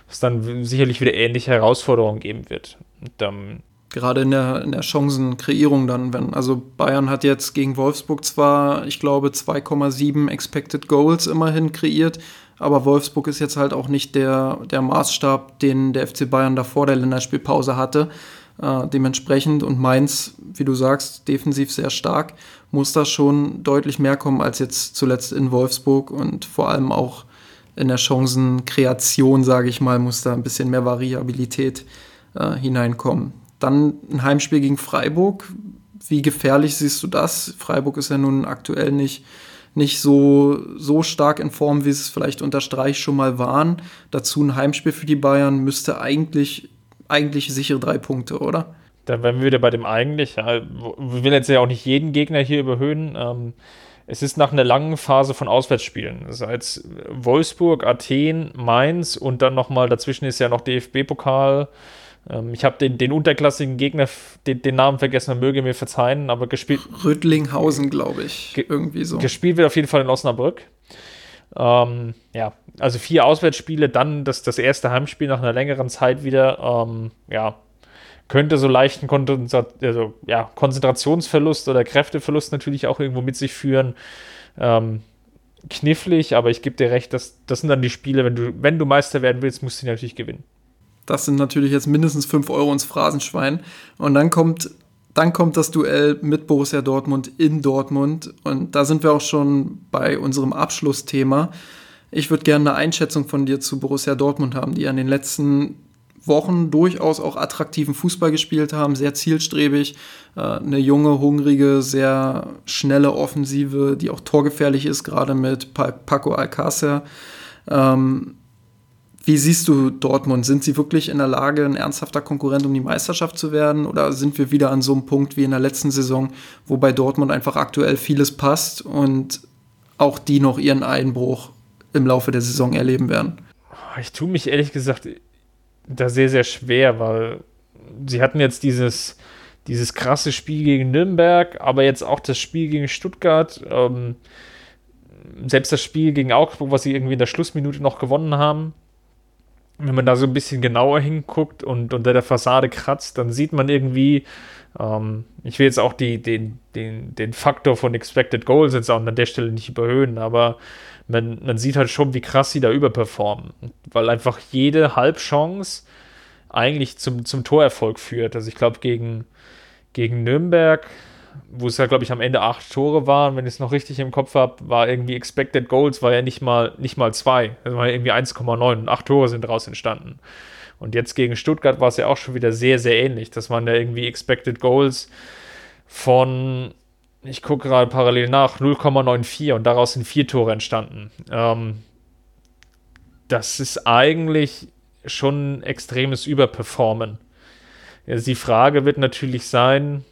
es dann sicherlich wieder ähnliche Herausforderungen geben wird. Und, ähm, Gerade in der, in der Chancenkreierung dann, wenn, also Bayern hat jetzt gegen Wolfsburg zwar, ich glaube, 2,7 Expected Goals immerhin kreiert, aber Wolfsburg ist jetzt halt auch nicht der, der Maßstab, den der FC Bayern da vor der Länderspielpause hatte. Äh, dementsprechend und Mainz, wie du sagst, defensiv sehr stark, muss da schon deutlich mehr kommen als jetzt zuletzt in Wolfsburg und vor allem auch in der Chancenkreation, sage ich mal, muss da ein bisschen mehr Variabilität äh, hineinkommen. Dann ein Heimspiel gegen Freiburg. Wie gefährlich siehst du das? Freiburg ist ja nun aktuell nicht nicht so, so stark in Form, wie es vielleicht unter Streich schon mal waren. Dazu ein Heimspiel für die Bayern müsste eigentlich, eigentlich sichere drei Punkte, oder? Dann wären wir wieder bei dem eigentlich. Ja, wir will jetzt ja auch nicht jeden Gegner hier überhöhen. Ähm, es ist nach einer langen Phase von Auswärtsspielen. Seit Wolfsburg, Athen, Mainz und dann nochmal dazwischen ist ja noch DFB-Pokal. Ähm, ich habe den, den unterklassigen Gegner, den, den, Namen vergessen, man möge mir verzeihen, aber gespielt. Rüttlinghausen, glaube ich. irgendwie so. Gespielt wird auf jeden Fall in Osnabrück. Ähm, ja, also vier Auswärtsspiele, dann das, das erste Heimspiel nach einer längeren Zeit wieder. Ähm, ja, könnte so leichten Konzentra also, ja, Konzentrationsverlust oder Kräfteverlust natürlich auch irgendwo mit sich führen. Ähm, knifflig, aber ich gebe dir recht, das, das sind dann die Spiele, wenn du, wenn du Meister werden willst, musst du natürlich gewinnen. Das sind natürlich jetzt mindestens 5 Euro ins Phrasenschwein. Und dann kommt, dann kommt das Duell mit Borussia Dortmund in Dortmund. Und da sind wir auch schon bei unserem Abschlussthema. Ich würde gerne eine Einschätzung von dir zu Borussia Dortmund haben, die an den letzten Wochen durchaus auch attraktiven Fußball gespielt haben, sehr zielstrebig, äh, eine junge, hungrige, sehr schnelle Offensive, die auch torgefährlich ist, gerade mit Paco Alcácer. Ähm, wie siehst du Dortmund? Sind sie wirklich in der Lage, ein ernsthafter Konkurrent um die Meisterschaft zu werden? Oder sind wir wieder an so einem Punkt wie in der letzten Saison, wo bei Dortmund einfach aktuell vieles passt und auch die noch ihren Einbruch im Laufe der Saison erleben werden? Ich tue mich ehrlich gesagt da sehr, sehr schwer, weil sie hatten jetzt dieses, dieses krasse Spiel gegen Nürnberg, aber jetzt auch das Spiel gegen Stuttgart. Ähm, selbst das Spiel gegen Augsburg, was sie irgendwie in der Schlussminute noch gewonnen haben, wenn man da so ein bisschen genauer hinguckt und unter der Fassade kratzt, dann sieht man irgendwie, ähm, ich will jetzt auch die, den, den, den Faktor von Expected Goals jetzt auch an der Stelle nicht überhöhen, aber man, man sieht halt schon, wie krass sie da überperformen. Weil einfach jede Halbchance eigentlich zum, zum Torerfolg führt. Also ich glaube, gegen, gegen Nürnberg wo es ja, glaube ich, am Ende acht Tore waren, wenn ich es noch richtig im Kopf habe, war irgendwie Expected Goals, war ja nicht mal, nicht mal zwei. Also war irgendwie 1,9 und acht Tore sind daraus entstanden. Und jetzt gegen Stuttgart war es ja auch schon wieder sehr, sehr ähnlich. Das waren ja irgendwie Expected Goals von, ich gucke gerade parallel nach, 0,94 und daraus sind vier Tore entstanden. Ähm, das ist eigentlich schon ein extremes Überperformen. Also die Frage wird natürlich sein,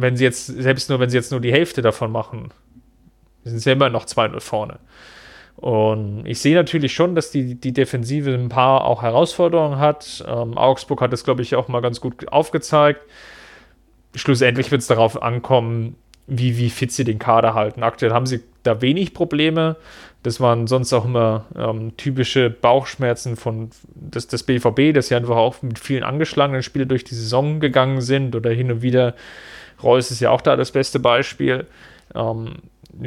wenn sie jetzt, selbst nur, wenn sie jetzt nur die Hälfte davon machen, sind sie immer noch 2-0 vorne. Und ich sehe natürlich schon, dass die, die Defensive ein paar auch Herausforderungen hat. Ähm, Augsburg hat es, glaube ich, auch mal ganz gut aufgezeigt. Schlussendlich wird es darauf ankommen, wie, wie fit sie den Kader halten. Aktuell haben sie da wenig Probleme. Das waren sonst auch immer ähm, typische Bauchschmerzen von des, des BVB, dass sie einfach auch mit vielen angeschlagenen Spielen durch die Saison gegangen sind oder hin und wieder. Reus ist ja auch da das beste Beispiel. Ähm,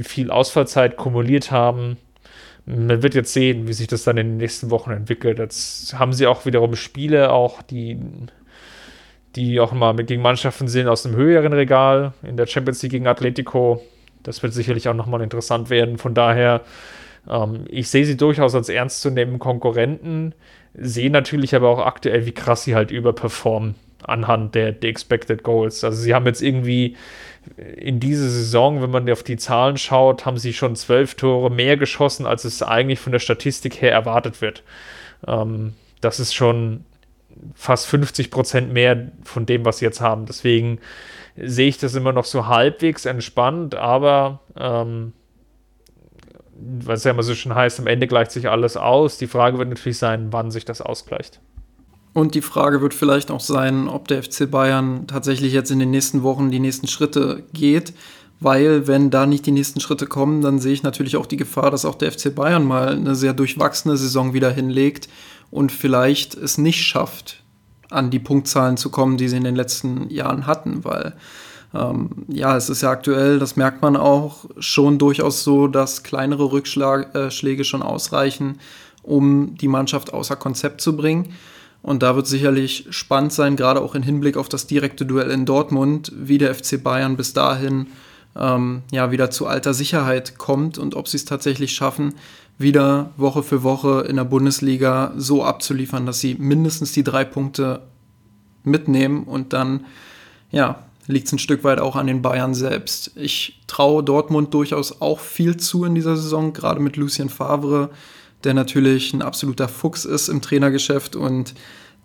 viel Ausfallzeit kumuliert haben. Man wird jetzt sehen, wie sich das dann in den nächsten Wochen entwickelt. Jetzt haben sie auch wiederum Spiele, auch die, die auch mal mit gegen Mannschaften sind aus dem höheren Regal in der Champions League gegen Atletico. Das wird sicherlich auch nochmal interessant werden. Von daher, ähm, ich sehe sie durchaus als ernstzunehmenden Konkurrenten, sehe natürlich aber auch aktuell, wie krass sie halt überperformen anhand der, der Expected Goals. Also sie haben jetzt irgendwie in dieser Saison, wenn man auf die Zahlen schaut, haben sie schon zwölf Tore mehr geschossen, als es eigentlich von der Statistik her erwartet wird. Ähm, das ist schon fast 50 Prozent mehr von dem, was sie jetzt haben. Deswegen sehe ich das immer noch so halbwegs entspannt, aber ähm, was ja immer so schön heißt, am Ende gleicht sich alles aus. Die Frage wird natürlich sein, wann sich das ausgleicht. Und die Frage wird vielleicht auch sein, ob der FC Bayern tatsächlich jetzt in den nächsten Wochen die nächsten Schritte geht. Weil, wenn da nicht die nächsten Schritte kommen, dann sehe ich natürlich auch die Gefahr, dass auch der FC Bayern mal eine sehr durchwachsene Saison wieder hinlegt und vielleicht es nicht schafft, an die Punktzahlen zu kommen, die sie in den letzten Jahren hatten. Weil, ähm, ja, es ist ja aktuell, das merkt man auch, schon durchaus so, dass kleinere Rückschläge äh, schon ausreichen, um die Mannschaft außer Konzept zu bringen. Und da wird sicherlich spannend sein, gerade auch im Hinblick auf das direkte Duell in Dortmund, wie der FC Bayern bis dahin ähm, ja wieder zu alter Sicherheit kommt und ob sie es tatsächlich schaffen, wieder Woche für Woche in der Bundesliga so abzuliefern, dass sie mindestens die drei Punkte mitnehmen und dann ja liegt es ein Stück weit auch an den Bayern selbst. Ich traue Dortmund durchaus auch viel zu in dieser Saison, gerade mit Lucien Favre der natürlich ein absoluter Fuchs ist im Trainergeschäft und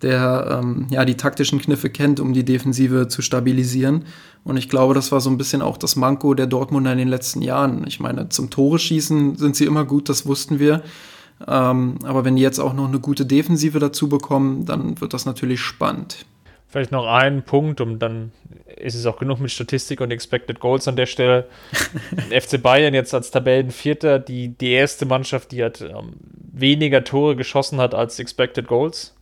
der ähm, ja die taktischen Kniffe kennt, um die Defensive zu stabilisieren. Und ich glaube, das war so ein bisschen auch das Manko der Dortmunder in den letzten Jahren. Ich meine, zum Tore schießen sind sie immer gut, das wussten wir. Ähm, aber wenn die jetzt auch noch eine gute Defensive dazu bekommen, dann wird das natürlich spannend. Vielleicht noch ein Punkt, um dann ist es auch genug mit Statistik und Expected Goals an der Stelle. FC Bayern jetzt als Tabellenvierter, die, die erste Mannschaft, die hat ähm, weniger Tore geschossen hat als Expected Goals.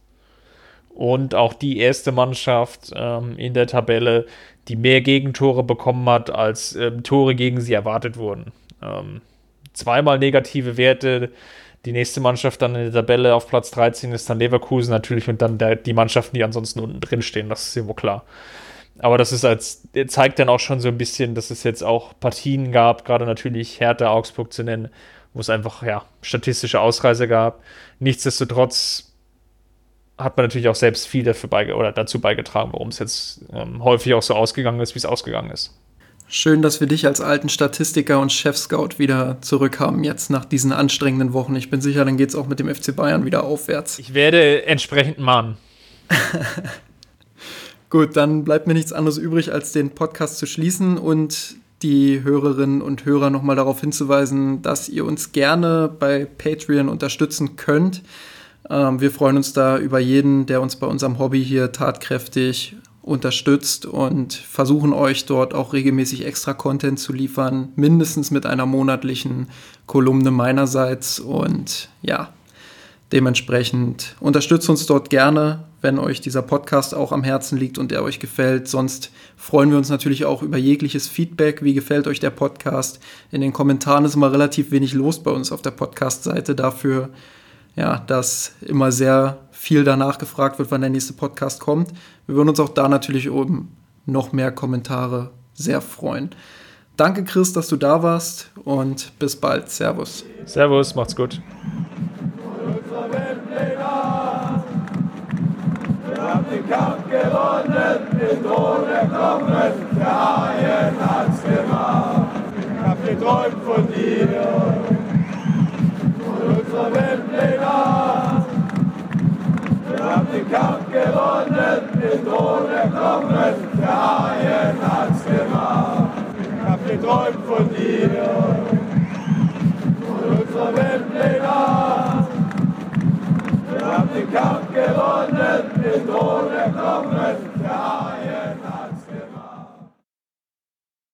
Und auch die erste Mannschaft ähm, in der Tabelle, die mehr Gegentore bekommen hat, als ähm, Tore gegen sie erwartet wurden. Ähm, zweimal negative Werte. Die nächste Mannschaft dann in der Tabelle auf Platz 13 ist dann Leverkusen natürlich und dann der, die Mannschaften, die ansonsten unten drin stehen, das ist irgendwo klar. Aber das ist als, zeigt dann auch schon so ein bisschen, dass es jetzt auch Partien gab, gerade natürlich Hertha Augsburg zu nennen, wo es einfach, ja, statistische Ausreise gab. Nichtsdestotrotz hat man natürlich auch selbst viel dafür beige oder dazu beigetragen, warum es jetzt ähm, häufig auch so ausgegangen ist, wie es ausgegangen ist. Schön, dass wir dich als alten Statistiker und Chef-Scout wieder zurückhaben, jetzt nach diesen anstrengenden Wochen. Ich bin sicher, dann geht es auch mit dem FC Bayern wieder aufwärts. Ich werde entsprechend mahnen. Gut, dann bleibt mir nichts anderes übrig, als den Podcast zu schließen und die Hörerinnen und Hörer nochmal darauf hinzuweisen, dass ihr uns gerne bei Patreon unterstützen könnt. Ähm, wir freuen uns da über jeden, der uns bei unserem Hobby hier tatkräftig unterstützt und versuchen euch dort auch regelmäßig extra Content zu liefern, mindestens mit einer monatlichen Kolumne meinerseits. Und ja, dementsprechend unterstützt uns dort gerne, wenn euch dieser Podcast auch am Herzen liegt und der euch gefällt. Sonst freuen wir uns natürlich auch über jegliches Feedback. Wie gefällt euch der Podcast? In den Kommentaren ist immer relativ wenig los bei uns auf der Podcast-Seite. Dafür, ja, dass immer sehr viel danach gefragt wird, wann der nächste Podcast kommt. Wir würden uns auch da natürlich oben noch mehr Kommentare sehr freuen. Danke, Chris, dass du da warst und bis bald. Servus. Servus, macht's gut. Wir haben den Kampf gewonnen, den Thron erklommen, der Haien hat's gemacht. Ich hab geträumt von dir, von unserer Weltpläne. Den Kampf gewonnen, den Thron erklommen, der Haien hat's gemacht. Ich hab geträumt von dir, von unserer Weltpläne. Wir haben den Kampf gewonnen, den Thron erklommen,